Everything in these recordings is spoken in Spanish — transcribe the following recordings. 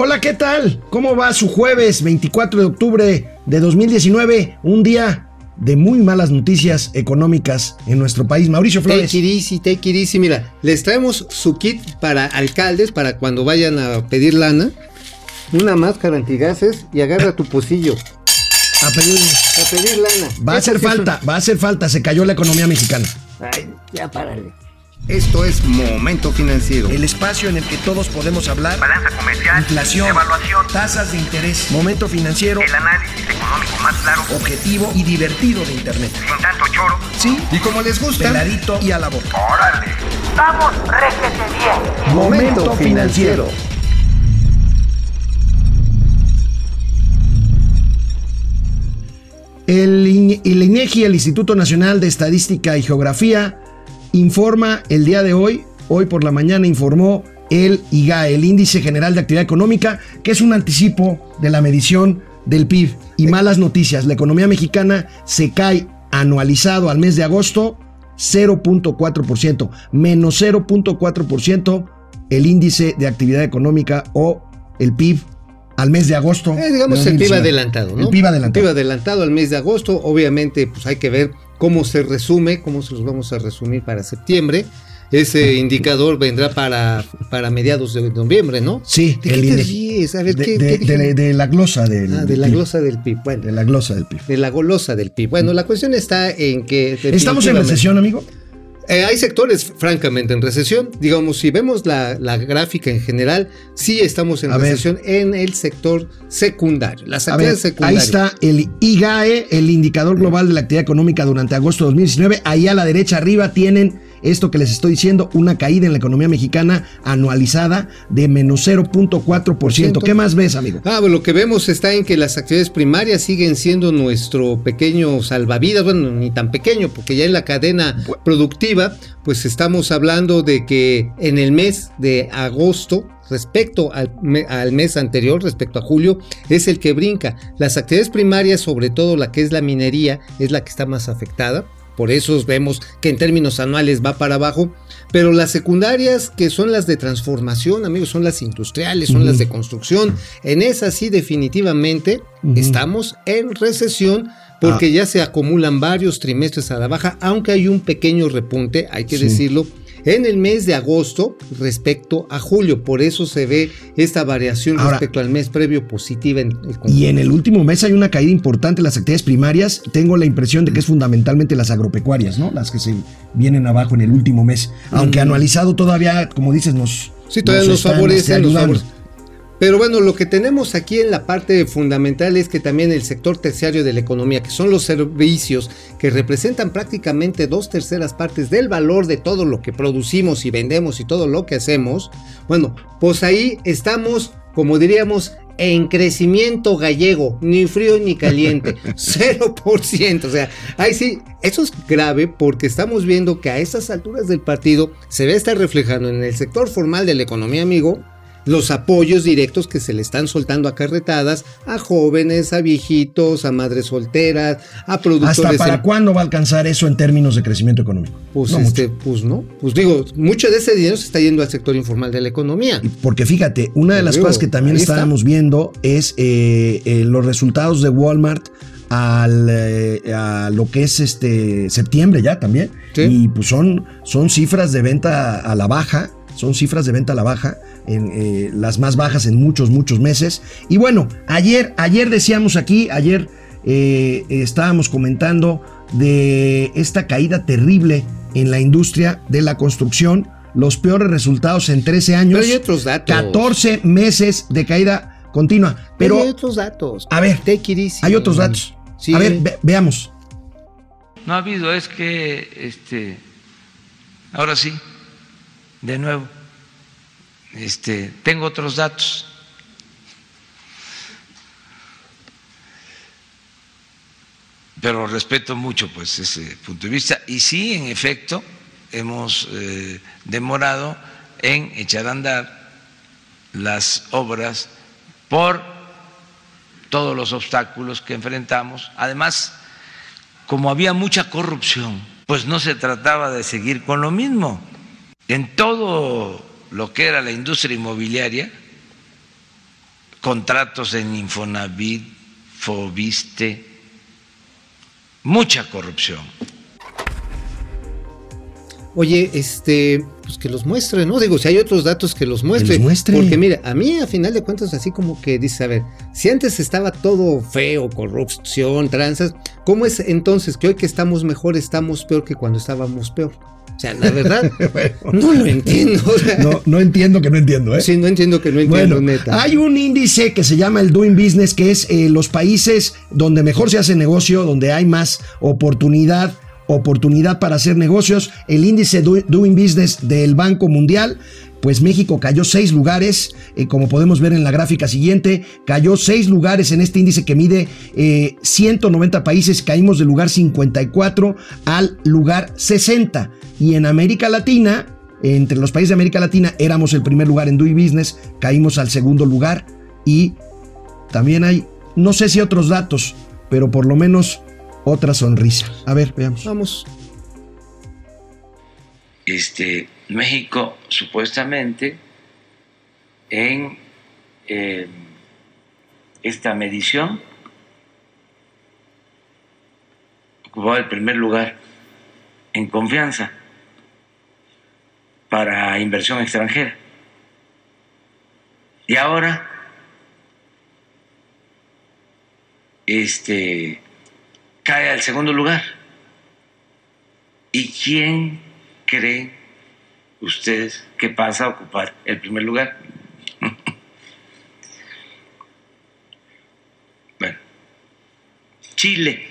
Hola, ¿qué tal? ¿Cómo va su jueves 24 de octubre de 2019? Un día de muy malas noticias económicas en nuestro país. Mauricio Flores. Take it easy, take it easy. Mira, les traemos su kit para alcaldes, para cuando vayan a pedir lana. Una máscara antigases y agarra tu pocillo. A pedir, A pedir lana. va a hacer falta, va a hacer falta. Se cayó la economía mexicana. Ay, ya párale. Esto es Momento Financiero. El espacio en el que todos podemos hablar. balanza comercial, Inflación, evaluación, tasas de interés, momento financiero, el análisis económico más claro, objetivo y divertido de Internet. sin tanto choro. Sí, Y como les gusta, peladito y a la boca. ¡Órale! ¡Vamos, réjete bien! Momento financiero. El, IN- el INEGI, el Instituto Nacional de Estadística y Geografía, informa el día de hoy, hoy por la mañana informó el IGA, el Índice General de Actividad Económica, que es un anticipo de la medición del PIB. Y malas noticias, la economía mexicana se cae anualizado al mes de agosto 0.4%, menos 0.4% el índice de actividad económica o el PIB al mes de agosto. Eh, digamos de el PIB 2019. adelantado, ¿no? El PIB adelantado. PIB adelantado al mes de agosto. Obviamente, pues hay que ver cómo se resume, cómo se los vamos a resumir para septiembre. Ese indicador vendrá para, para mediados de noviembre, ¿no? Sí, ¿De el qué te ríes? A ver, de, ¿qué- de- qué de- la glosa del Ah, de la PIB. glosa del PIB. Bueno, De la glosa del PIB. de la golosa del PIB. Bueno, la cuestión está en que... ¿Estamos en recesión, amigo? Eh, hay sectores, francamente, en recesión. Digamos, si vemos la, la gráfica en general, sí estamos en A ver. recesión en el sector secundario. Las A ver, ahí está el IGAE, el indicador global de la actividad económica durante agosto de 2019. Ahí a la derecha arriba tienen esto que les estoy diciendo, una caída en la economía mexicana anualizada de menos 0.4%. ¿Qué más ves, amigo? Ah, bueno, lo que vemos está en que las actividades primarias siguen siendo nuestro pequeño salvavidas, bueno, ni tan pequeño, porque ya en la cadena productiva, pues estamos hablando de que en el mes de agosto, respecto al, me- al mes anterior, respecto a julio, es el que brinca. Las actividades primarias, sobre todo la que es la minería, es la que está más afectada. Por eso vemos que en términos anuales va para abajo. Pero las secundarias, que son las de transformación, amigos, son las industriales, son las de construcción. En esas sí, definitivamente estamos en recesión porque Ah. ya se acumulan varios trimestres a la baja, aunque hay un pequeño repunte, hay que Sí. decirlo, en el mes de agosto respecto a julio. Por eso se ve esta variación Ahora- respecto al mes previo positiva en el. Y en el último mes hay una caída importante en las actividades primarias. Tengo la impresión de que es fundamentalmente las agropecuarias, ¿no? Las que se vienen abajo en el último mes. Aunque Mm. anualizado todavía, como dices, nos. Sí, todavía nos, nos. Pero bueno, lo que tenemos aquí en la parte fundamental es que también el sector terciario de la economía, que son los servicios, que representan prácticamente dos terceras partes del valor de todo lo que producimos y vendemos y todo lo que hacemos, bueno, pues ahí estamos, como diríamos, en crecimiento gallego, ni frío ni caliente, 0%. O sea, ahí sí, eso es grave porque estamos viendo que a estas alturas del partido se ve estar reflejando en el sector formal de la economía, amigo, los apoyos directos que se le están soltando a carretadas a jóvenes, a viejitos, a madres solteras, a productores. ¿Hasta para en- cuándo va a alcanzar eso en términos de crecimiento económico? Pues, No este, mucho. pues no, pues digo, mucho de ese dinero se está yendo al sector informal de la economía. Porque fíjate, una de Te las digo, cosas que también está. estábamos viendo es eh, eh, los resultados de Walmart al, eh, a lo que es este septiembre ya también. Sí. Y pues son, son cifras de venta a la baja, son cifras de venta a la baja, en, eh, las más bajas en muchos, muchos meses. Y bueno, ayer, ayer decíamos aquí, ayer eh, estábamos comentando de esta caída terrible en la industria de la construcción, los peores resultados en 13 años. Pero hay otros datos. 14 meses de caída continua. Pero hay otros datos. a ver, hay otros datos. Sí. A ver, ve- veamos. No ha habido, es que, este, ahora sí, de nuevo, este, tengo otros datos. Pero respeto mucho, pues, ese punto de vista. Y sí, en efecto, hemos eh, demorado en echar a andar las obras por todos los obstáculos que enfrentamos. Además, como había mucha corrupción, pues no se trataba de seguir con lo mismo. En todo lo que era la industria inmobiliaria, contratos en Infonavit, Fobiste, mucha corrupción. Oye, este, pues que los muestre, ¿no? Digo, si hay otros datos que los muestre. los muestre. Porque mira, a mí a final de cuentas, así como que dice, a ver, si antes estaba todo feo, corrupción, tranzas, ¿cómo es entonces que hoy que estamos mejor estamos peor que cuando estábamos peor? O sea, la verdad, no lo entiendo. o sea, No, no entiendo que no entiendo, ¿eh? Sí, no entiendo que no entiendo, Bueno, neta. hay un índice que se llama el Doing Business, que es eh, los países donde mejor se hace negocio, donde hay más oportunidad, oportunidad para hacer negocios. El índice Do- Doing Business del Banco Mundial. Pues México cayó seis lugares, eh, como podemos ver en la gráfica siguiente, cayó seis lugares en este índice que mide eh, 190 países, caímos del lugar 54 al lugar 60. Y en América Latina, entre los países de América Latina éramos el primer lugar en Doing Business, caímos al segundo lugar y también hay, no sé si otros datos, pero por lo menos otra sonrisa. A ver, veamos. Vamos. este, México supuestamente en eh, esta medición ocupaba el primer lugar en confianza para inversión extranjera. Y ahora este cae al segundo lugar. ¿Y quién creen ustedes que pasa a ocupar el primer lugar? bueno, Chile.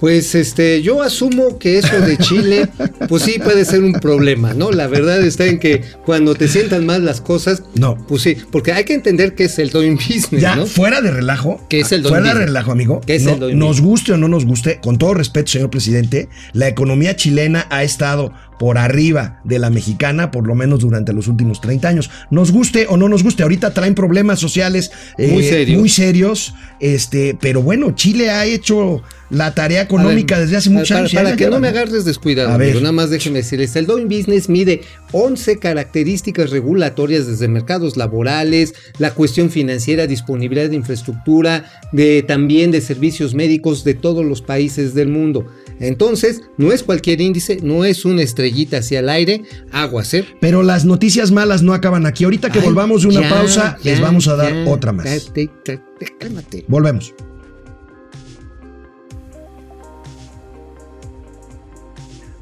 Pues este, yo asumo que eso de Chile, pues sí puede ser un problema, ¿no? La verdad está en que cuando te sientan mal las cosas, No. pues sí, porque hay que entender que es el doing business, Ya, ¿no? fuera de relajo. ¿Qué es el doing Fuera de relajo, amigo. ¿Qué es no- el doing nos business? guste o no nos guste, con todo respeto, señor presidente, la economía chilena ha estado por arriba de la mexicana, por lo menos durante los últimos 30 años. Nos guste o no nos guste, ahorita traen problemas sociales eh, Muy serios. muy serios, este, pero bueno, Chile ha hecho la tarea económica ver, desde hace muchos años. Para que no me agarres descuidado, amigo, nada más déjeme decirles, el doing business mide 11 características regulatorias desde mercados laborales, la cuestión financiera, disponibilidad de infraestructura, de también de servicios médicos de todos los países del mundo. Entonces, no es cualquier índice, no es una estrellita hacia el aire, aguas, ¿eh? Pero las noticias malas no acaban aquí. Ahorita que Ay, volvamos de una ya, pausa, ya, les vamos a dar ya, otra más. ya, te- te- te- cálmate. Volvemos.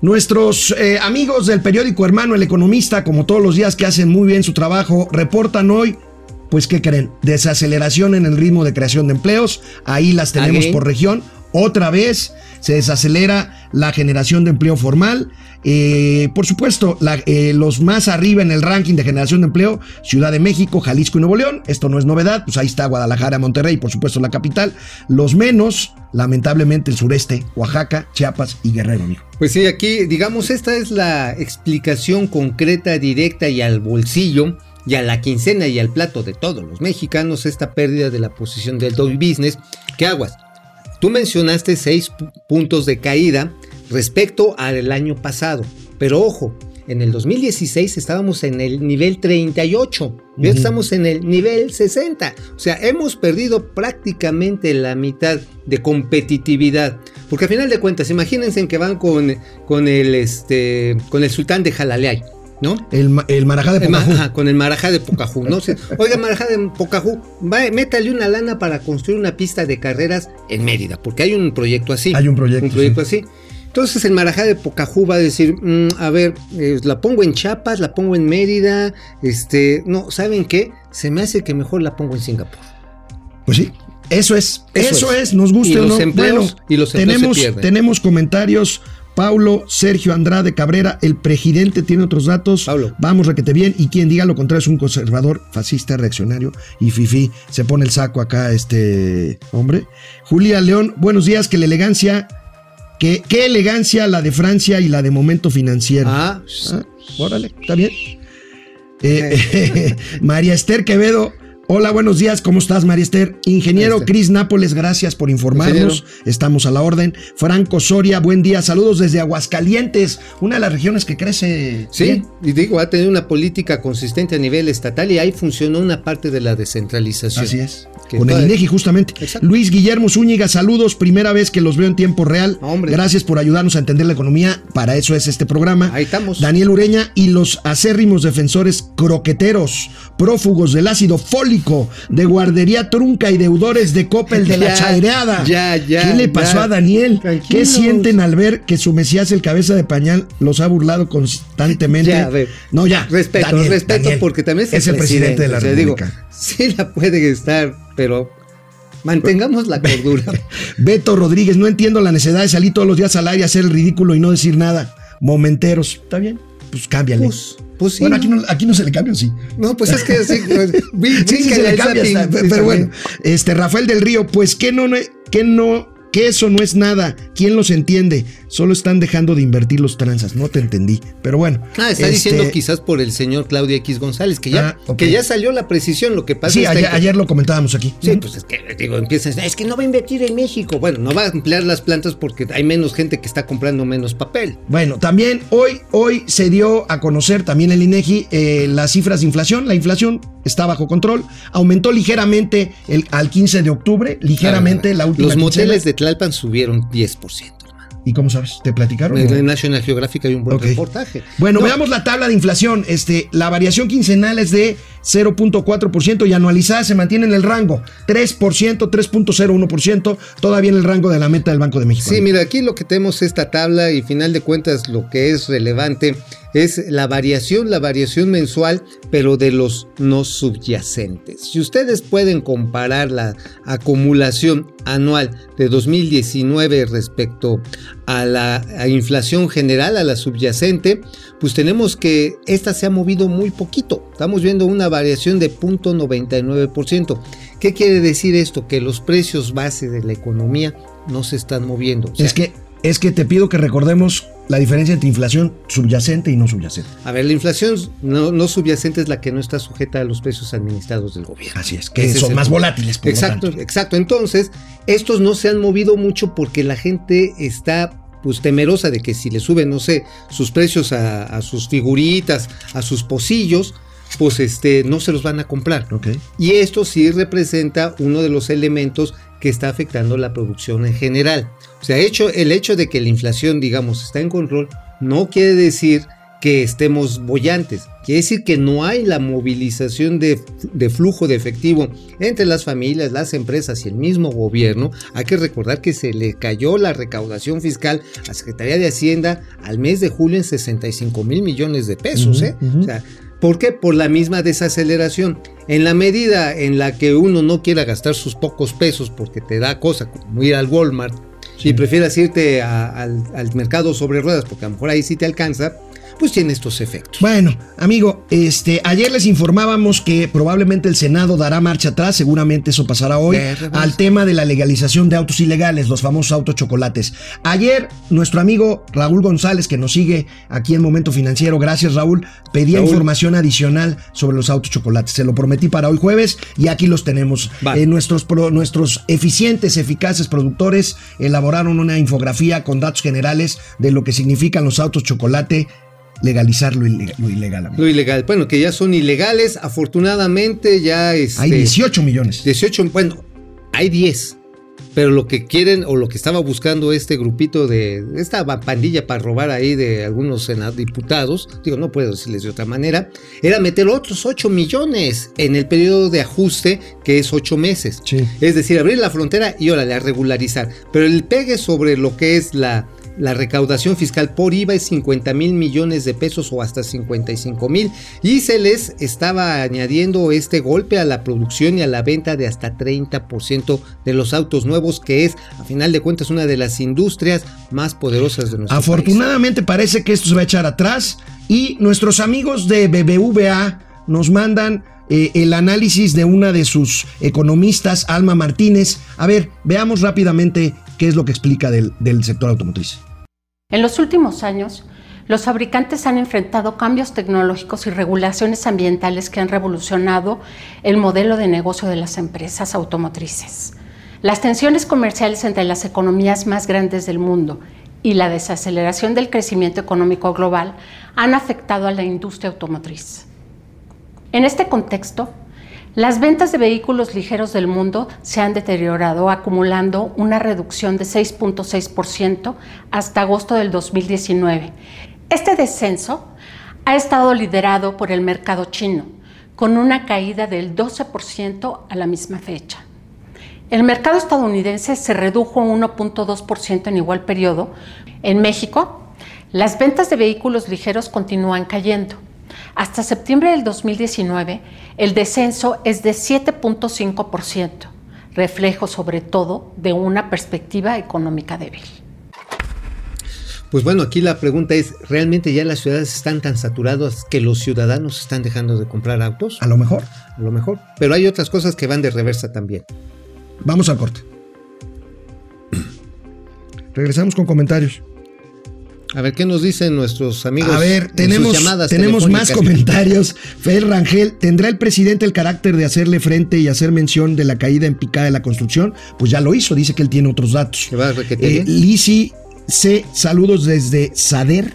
Nuestros eh, amigos del periódico Hermano El Economista, como todos los días que hacen muy bien su trabajo, reportan hoy, pues ¿qué creen? Desaceleración en el ritmo de creación de empleos. Ahí las tenemos por región. Otra vez se desacelera la generación de empleo formal. Eh, por supuesto, eh, los más arriba en el ranking de generación de empleo, Ciudad de México, Jalisco y Nuevo León. Esto no es novedad, pues ahí está Guadalajara, Monterrey, por supuesto la capital. Los menos, lamentablemente, el sureste, Oaxaca, Chiapas y Guerrero, amigo. Pues sí, aquí, digamos, esta es la explicación concreta, directa y al bolsillo y a la quincena y al plato de todos los mexicanos, esta pérdida de la posición del Dow Business. ¿Qué aguas? Tú mencionaste seis pu- puntos de caída respecto al año pasado, pero ojo, en el 2016 estábamos en el nivel 38, ya Ujú. estamos en el nivel 60, o sea, hemos perdido prácticamente la mitad de competitividad, porque a final de cuentas, imagínense que van con, con el este con el sultán de Jalaleay, ¿no? El, el Marajá de El Pocahú. ajá, con el Marajá de Pocahú, ¿no? sé. Oiga, Marajá de Pocahú, va, métale una lana para construir una pista de carreras en Mérida, porque hay un proyecto así. Hay un proyecto, Un proyecto así. Entonces el Marajá de Pocahú va a decir, "Mm, a ver, eh, la pongo en Chiapas, la pongo en Mérida, este, no, ¿saben qué? Se me hace que mejor la pongo en Singapur. Pues sí, eso es. Eso, Eso es. es. nos Y o los no. empleos- bueno, y los se tenemos, tenemos comentarios. Paulo, Sergio Andrade Cabrera, el presidente tiene otros datos. Pablo. Vamos, requete bien. Y quien diga lo contrario es un conservador, fascista, reaccionario y fifi. Se pone el saco acá este hombre. Julia León, buenos días. Que la elegancia, que, qué elegancia la de Francia y la de Momento Financiero. Ah, Ah, órale, está bien. Eh, María Esther Quevedo, Hola, buenos días, ¿cómo estás, María Esther? Ingeniero. Cris Nápoles, gracias por informarnos. Estamos a la orden. Franco Soria, buen día, saludos desde Aguascalientes, una de las regiones que crece. Sí, bien. y digo, ha tenido una política consistente a nivel estatal y ahí funcionó una parte de la descentralización. Así es. Que Con el INEGI, justamente. Exacto. Luis Guillermo Zúñiga, saludos. Primera vez que los veo en tiempo real. Hombre. Gracias por ayudarnos a entender la economía. Para eso es este programa. Ahí estamos. Daniel Ureña y los acérrimos defensores croqueteros, prófugos del ácido fólico, de guardería trunca y deudores de Coppel de la chaireada. ya, ya, ¿Qué le pasó ya. a Daniel? ¿Qué sienten al ver que su Mesías, el cabeza de pañal, los ha burlado constantemente? Ya, a ver. no, ya. Respeto, Daniel, respeto, Daniel. porque también es el presidente, de la digo, República. sí la puede estar, pero mantengamos la cordura. Beto Rodríguez, no entiendo la necesidad de salir todos los días al aire a hacer el ridículo y no decir nada. Momenteros. ¿Está bien? Pues cámbiale. Pues, pues sí. Bueno, aquí no, aquí no se le cambia, ¿o sí. No, pues es que así. pues, Sí, sí, se le cambia, está, sí, pero bueno. Este, Rafael del Río, pues que no- que no, que eso no es nada. ¿Quién los entiende? Solo están dejando de invertir los tranzas. No te entendí. Pero bueno. Ah, está este, diciendo quizás por el señor Claudio X González, que ya, Ah, que ya salió la precisión. Lo que pasa Sí, es ayer, que. ayer lo comentábamos aquí. Sí, pues es que, digo, empiezan, es que no va a invertir en México. Bueno, no va a ampliar las plantas porque hay menos gente que está comprando menos papel. Bueno, también hoy, hoy se dio a conocer también el INEGI eh, las cifras de inflación. La inflación está bajo control. Aumentó ligeramente el, al 15 de octubre, ligeramente la última. Los moteles de Tlalpan subieron 10%, hermano. ¿Y cómo sabes? ¿Te platicaron? En National Geographic hay un buen reportaje. Bueno, No, veamos la tabla de inflación. Este, la variación quincenal es de 0.4% y anualizada se mantiene en el rango 3%, 3.01%, todavía en el rango de la meta del Banco de México. Sí, mira, aquí lo que tenemos esta tabla y final de cuentas lo que es relevante es la variación, la variación mensual, pero de los no subyacentes. Si ustedes pueden comparar la acumulación anual de 2019 respecto a la inflación general, a la subyacente, pues tenemos que esta se ha movido muy poquito. Estamos viendo una variación de 0.99%. ¿Qué quiere decir esto? Que los precios base de la economía no se están moviendo. O sea, es que es que te pido que recordemos la diferencia entre inflación subyacente y no subyacente. A ver, la inflación no, no subyacente es la que no está sujeta a los precios administrados del gobierno. Así es, que Ese son más volátiles. por lo Exacto, tanto. exacto. Entonces, estos no se han movido mucho porque la gente está pues temerosa de que si le suben, no sé, sus precios a, a sus figuritas, a sus pocillos, pues este, no se los van a comprar. Y esto sí representa uno de los elementos que está afectando la producción en general. O sea, hecho, el hecho de que la inflación, digamos, está en control, no quiere decir que estemos bollantes. Quiere decir que no hay la movilización de, de, flujo de efectivo entre las familias, las empresas y el mismo gobierno. Hay que recordar que se le cayó la recaudación fiscal a Secretaría de Hacienda al mes de julio en 65 mil millones de pesos. ¿eh? O sea, ¿Por qué? Por la misma desaceleración. En la medida en la que uno no quiera gastar sus pocos pesos porque te da cosa como ir al Walmart y prefieras irte a- al, al mercado sobre ruedas porque a lo mejor ahí sí te alcanza, pues tiene estos efectos. Bueno, amigo, este, ayer les informábamos que probablemente el Senado dará marcha atrás, seguramente eso pasará hoy, al tema de la legalización de autos ilegales, los famosos autos chocolates. Ayer, nuestro amigo Raúl González, que nos sigue aquí en Momento Financiero, gracias Raúl, pedía Raúl. información adicional sobre los autos chocolates. Se lo prometí para hoy jueves y aquí los tenemos. Eh, nuestros, pro- nuestros eficientes, eficaces productores elaboraron una infografía con datos generales de lo que significan los autos chocolate legalizar lo, ile- lo ilegal. Lo ilegal, bueno, que ya son ilegales, afortunadamente ya este, Hay 18 millones. 18, bueno, hay 10. Pero lo que quieren o lo que estaba buscando este grupito de esta pandilla para robar ahí de algunos diputados, digo, no puedo decirles de otra manera, era meter otros 8 millones en el periodo de ajuste que es 8 meses. Sí. Es decir, abrir la frontera y órale, a regularizar. Pero el pegue sobre lo que es la, la recaudación fiscal por IVA es 50 mil millones de pesos o hasta 55 mil. Y se les estaba añadiendo este golpe a la producción y a la venta de hasta 30% de los autos nuevos, que es, a final de cuentas, una de las industrias más poderosas de nuestro. Afortunadamente parece que esto se va a echar atrás y nuestros amigos de BBVA nos mandan eh, el análisis de una de sus economistas, Alma Martínez. A ver, veamos rápidamente qué es lo que explica del, del sector automotriz. En los últimos años, los fabricantes han enfrentado cambios tecnológicos y regulaciones ambientales que han revolucionado el modelo de negocio de las empresas automotrices. Las tensiones comerciales entre las economías más grandes del mundo y la desaceleración del crecimiento económico global han afectado a la industria automotriz. En este contexto, las ventas de vehículos ligeros del mundo se han deteriorado, acumulando una reducción de 6.6% hasta agosto del 2019. Este descenso ha estado liderado por el mercado chino, con una caída del 12% a la misma fecha. El mercado estadounidense se redujo un 1.2% en igual periodo. En México, las ventas de vehículos ligeros continúan cayendo. Hasta septiembre del 2019, el descenso es de 7.5%, reflejo sobre todo de una perspectiva económica débil. Pues bueno, aquí la pregunta es, ¿realmente ya las ciudades están tan saturadas que los ciudadanos están dejando de comprar autos? A lo mejor. A lo mejor. Pero hay otras cosas que van de reversa también. Vamos al corte. Regresamos con comentarios. A ver, ¿qué nos dicen nuestros amigos? A ver, tenemos, llamadas tenemos más comentarios. Fer Rangel, ¿tendrá el presidente el carácter de hacerle frente y hacer mención de la caída en picada de la construcción? Pues ya lo hizo, dice que él tiene otros datos. Que va a Eh. Lisi C, saludos desde Sader.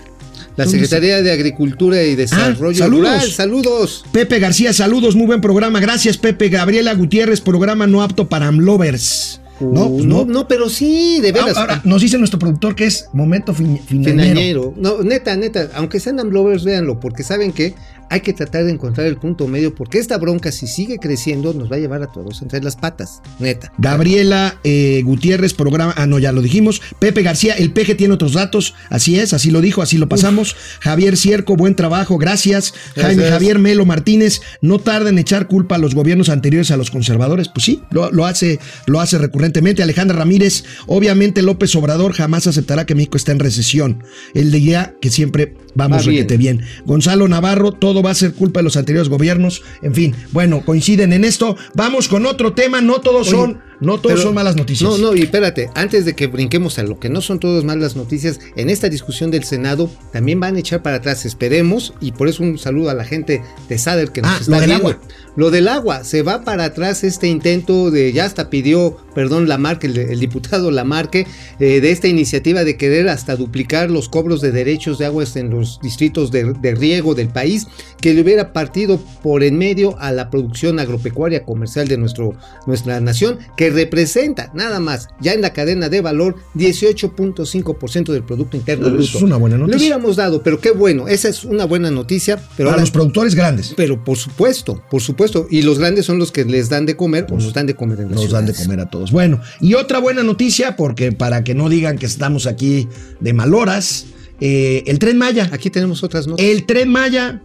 La ¿Dónde Secretaría de Agricultura y Desarrollo Ah, saludos. Rural. Saludos. Pepe García, saludos, muy buen programa. Gracias, Pepe. Gabriela Gutiérrez, programa no apto para amlovers. No, pues no, no. pero sí, de veras. Ahora, nos dice nuestro productor que es momento fin, finañero. Finañero. No, neta, neta, aunque sean amblovers, véanlo, porque saben que hay que tratar de encontrar el punto medio, porque esta bronca, si sigue creciendo, nos va a llevar a todos entre las patas. Neta. Gabriela eh, Gutiérrez, programa. Ah, no, ya lo dijimos. Pepe García, el peje tiene otros datos. Así es, así lo dijo, así lo pasamos. Javier Cierco, buen trabajo, gracias. Jaime. Javier Melo Martínez, no tarda en echar culpa a los gobiernos anteriores a los conservadores. Pues sí, lo, lo hace, lo hace recurrentemente. Alejandra Ramírez, obviamente López Obrador jamás aceptará que México está en recesión. Él diría que siempre vamos Va bien. requete bien. Gonzalo Navarro, todo va a ser culpa de los anteriores gobiernos. En fin, bueno, coinciden en esto. Vamos con otro tema. No todos Oye, son, no todos pero- son malas noticias. No, no, y espérate, antes de que brinquemos a lo que no son todas malas noticias, en esta discusión del Senado también van a echar para atrás, esperemos, y por eso un saludo a la gente de SADER que nos Ah, está lo del viendo. agua. Lo del agua, se va para atrás este intento de, ya hasta pidió, perdón, Lamarque, el, el diputado Lamarque, eh, de esta iniciativa de querer hasta duplicar los cobros de derechos de aguas en los distritos de, de riego del país, que le hubiera partido por en medio a la producción agropecuaria comercial de nuestro, nuestra nación, que representa nada más, ya en la cadena de valor, 18.5% del Producto Interno Bruto. es una buena Le noticia. hubiéramos dado, pero qué bueno, esa es una buena noticia, pero Para ahora- los productores grandes. pero por supuesto, por supuesto. Y los grandes son los que les dan de comer o nos dan de comer en las Nos dan de comer a todos. Bueno, y otra buena noticia, porque para que no digan que estamos aquí de maloras, eh, el tren Maya. Aquí tenemos otras notas. El tren Maya.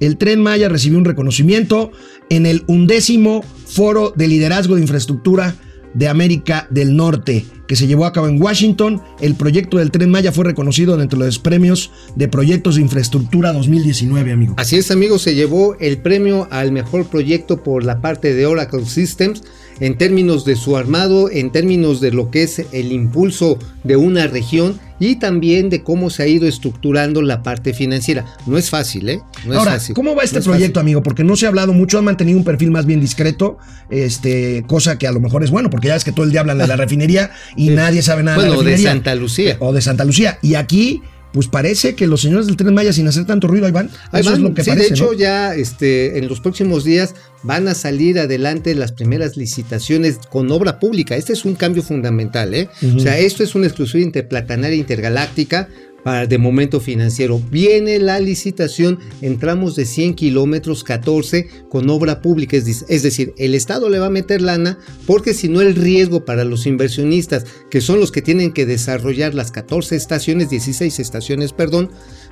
El tren Maya recibió un reconocimiento en el undécimo Foro de Liderazgo de Infraestructura de América del Norte, que se llevó a cabo en Washington. El proyecto del tren Maya fue reconocido dentro de los premios de proyectos de infraestructura 2019, amigo. Así es, amigos, se llevó el premio al mejor proyecto por la parte de Oracle Systems en términos de su armado, en términos de lo que es el impulso de una región y también de cómo se ha ido estructurando la parte financiera. No es fácil, ¿eh? No es Ahora, fácil. ¿cómo va este No es proyecto, amigo? Porque no se ha hablado mucho, han mantenido un perfil más bien discreto, este, cosa que a lo mejor es bueno, porque ya ves que todo el día hablan de la refinería y nadie sabe nada de Bueno, la de refinería. Santa Lucía. O de Santa Lucía. Y aquí, pues parece que los señores del Tren Maya, sin hacer tanto ruido, ahí van. Ahí Eso van. es lo que sí, parece, de hecho, ¿no? ya este, en los próximos días van a salir adelante las primeras licitaciones con obra pública. Este es un cambio fundamental, ¿eh? O sea, esto es una exclusiva interplatanaria intergaláctica para de momento financiero. Viene la licitación en tramos de 100 kilómetros, 14 con obra pública. Es, decir, el Estado le va a meter lana porque si no el riesgo para los inversionistas, que son los que tienen que desarrollar las 14 estaciones, 16 estaciones, perdón,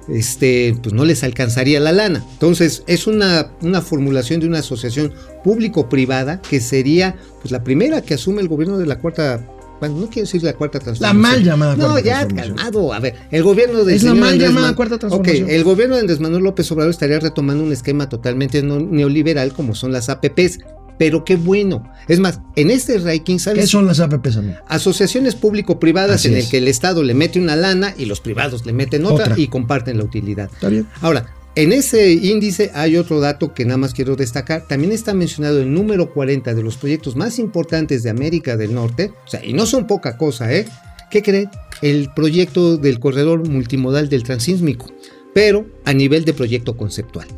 este, pues no les alcanzaría la lana. Entonces, es una, una formulación de una asociación público-privada que sería pues, la primera que asume el gobierno de la cuarta. Bueno, no quiero decir la cuarta transformación. mal llamada No, cuarta ya, calmado. A ver, el gobierno de Es la mal llamada cuarta transformación. Ok, el gobierno de Andrés Manuel López Obrador estaría retomando un esquema totalmente no- neoliberal como son las APPs. pero qué bueno. Es más, en este ranking, ¿Qué ¿sabes? son las APPs, amigo? Asociaciones público-privadas Así en es. el que el Estado le mete una lana y los privados le meten otra, Otra. y comparten la utilidad. Está bien. Ahora, en ese índice hay otro dato que nada más quiero destacar. También está mencionado el número 40 de los proyectos más importantes de América del Norte. O sea, y no son poca cosa, ¿eh? ¿Qué creen? El proyecto del corredor multimodal del Transísmico, pero a nivel de proyecto conceptual.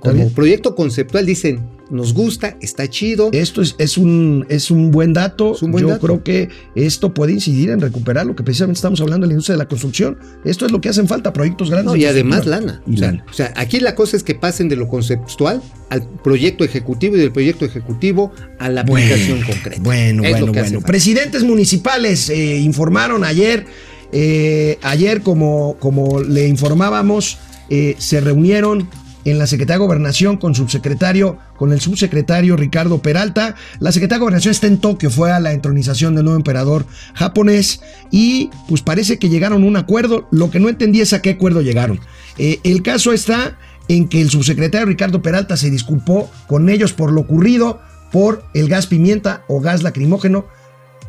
Como proyecto conceptual dicen, nos gusta, está chido. Esto es, es, un, es un buen dato. Es un buen Yo dato. creo que esto puede incidir en recuperar lo que precisamente estamos hablando de la industria de la construcción. Esto es lo que hacen falta, proyectos grandes. No, y además lana. Y O sea, lana. o sea, aquí la cosa es que pasen de lo conceptual al proyecto ejecutivo y del proyecto ejecutivo a la aplicación concreta. Bueno, Es lo bueno, que bueno. Presidentes municipales eh, informaron ayer, eh, ayer como, como le informábamos, eh, se reunieron en la Secretaría de Gobernación con subsecretario, con el subsecretario Ricardo Peralta. La Secretaría de Gobernación está en Tokio, fue a la entronización del nuevo emperador japonés y pues parece que llegaron a un acuerdo. Lo que no entendí es a qué acuerdo llegaron. Eh, el caso está en que el subsecretario Ricardo Peralta se disculpó con ellos por lo ocurrido por el gas pimienta o gas lacrimógeno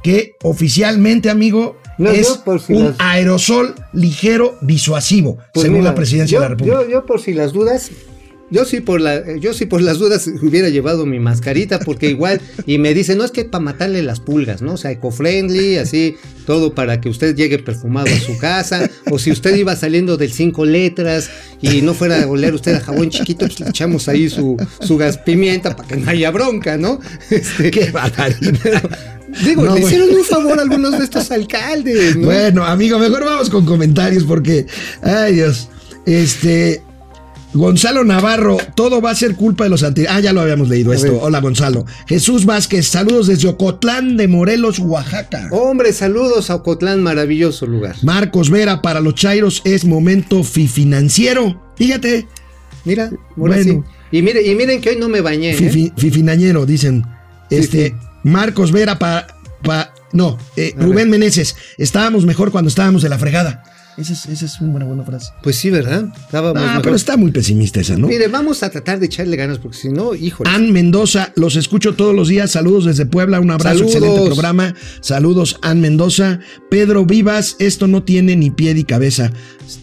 que oficialmente, amigo, No, es yo por si un las- aerosol ligero disuasivo, Pues según mira, la presidencia yo, de la República. Yo, yo por si las dudas, yo sí por la, yo sí por las dudas hubiera llevado mi mascarita porque igual y me dice no es que para matarle las pulgas, no, o sea, eco-friendly, así todo para que usted llegue perfumado a su casa o si usted iba saliendo del cinco letras y no fuera a oler usted a jabón chiquito, pues le echamos ahí su, su gas pimienta para que no haya bronca, ¿no? Este, Qué barbaridad. Digo, No, le hicieron un favor a algunos de estos alcaldes, ¿no? Bueno, amigo, mejor vamos con comentarios porque, ay Dios, este, Gonzalo Navarro, todo va a ser culpa de los anti... Ah, ya lo habíamos leído A esto. ver. Hola, Gonzalo. Jesús Vázquez, saludos desde Ocotlán de Morelos, Oaxaca. Hombre, saludos a Ocotlán, maravilloso lugar. Marcos Vera, para los Chairos es momento financiero. Fíjate, Mira, Bueno. sí. Y, mire, y miren que hoy no me bañé. ¿eh? fifi- fifinañero, dicen. Este, sí. Marcos Vera, para... no, eh, Rubén. Meneses, estábamos mejor cuando estábamos de la fregada. Esa es, esa es una buena, buena frase. Pues sí, ¿verdad? Estábamos Ah, mejor. pero está muy pesimista esa, ¿no? Mire, vamos a tratar de echarle ganas porque si no, híjole. Ann Mendoza, los escucho todos los días. Saludos desde Puebla, un abrazo, Saludos. excelente programa. Saludos, Ann Mendoza. Pedro Vivas, esto no tiene ni pie ni cabeza.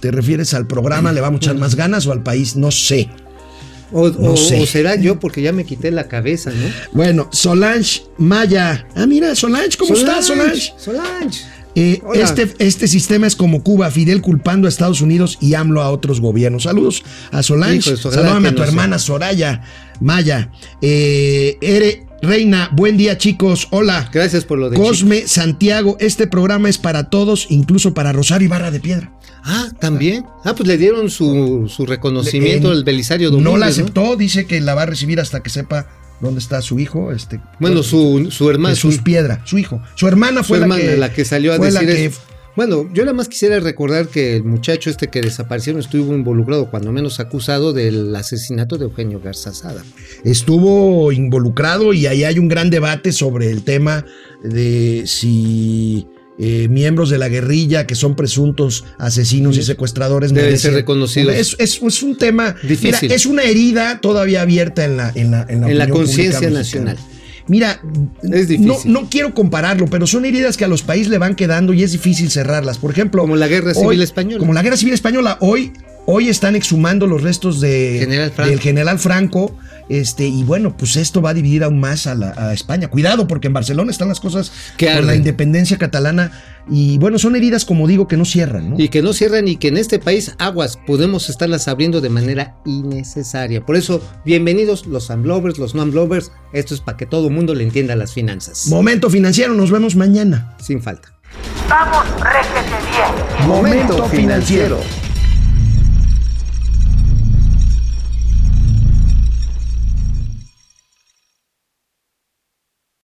¿Te refieres al programa? ¿Le vamos a echar más ganas o al país? No sé. O, no o- sé. o será yo porque ya me quité la cabeza, ¿no? Bueno, Solange Maya. Ah, mira, Solange, ¿cómo estás, Solange? Solange. Eh, este, este sistema es como Cuba, Fidel culpando a Estados Unidos y AMLO a otros gobiernos. Saludos a Solange, ojalá salúdame a tu no sea. hermana Soraya Maya. Eh, Ere Reina, buen día chicos, hola. Gracias por lo de Cosme Santiago, este programa es para todos, incluso para Rosario Ibarra de Piedra. Ah, también. Ah, pues le dieron su, su reconocimiento En- al Belisario Domínguez. no la aceptó, dice que la va a recibir hasta que sepa dónde está su hijo. Este, Bueno, su, su hermano. Jesús su- Piedra, su hijo. Su hermana su fue hermana, la, que, la que salió a fue la decir que- eso. Bueno, yo nada más quisiera recordar que el muchacho este que desaparecieron estuvo involucrado, cuando menos acusado, del asesinato de Eugenio Garza Sada. estuvo involucrado y ahí hay un gran debate sobre el tema de si eh, miembros de la guerrilla que son presuntos asesinos y secuestradores Deben ser reconocidos. Es, es- es un tema Difícil. Mira, es una herida todavía abierta en la en la, en la En la opinión conciencia nacional. Mira, Es difícil. no, no quiero compararlo, pero son heridas que a los países le van quedando y es difícil cerrarlas. Por ejemplo, Como la Guerra Civil hoy- Española. Como la Guerra Civil Española. Hoy, hoy están exhumando los restos de, General Franco. del general Franco. Este, y bueno, pues esto va a dividir aún más a, la- a España. Cuidado, porque en Barcelona están las cosas Que por la independencia catalana. Y bueno, son heridas, como digo, que no cierran, ¿no? Y que no cierran y que en este país aguas podemos estarlas abriendo de manera innecesaria. Por eso, bienvenidos los Amblovers, los non-Amblovers. Esto es para que todo el mundo le entienda las finanzas. Momento financiero, nos vemos mañana. Sin falta. Vamos, réjete bien. Momento financiero.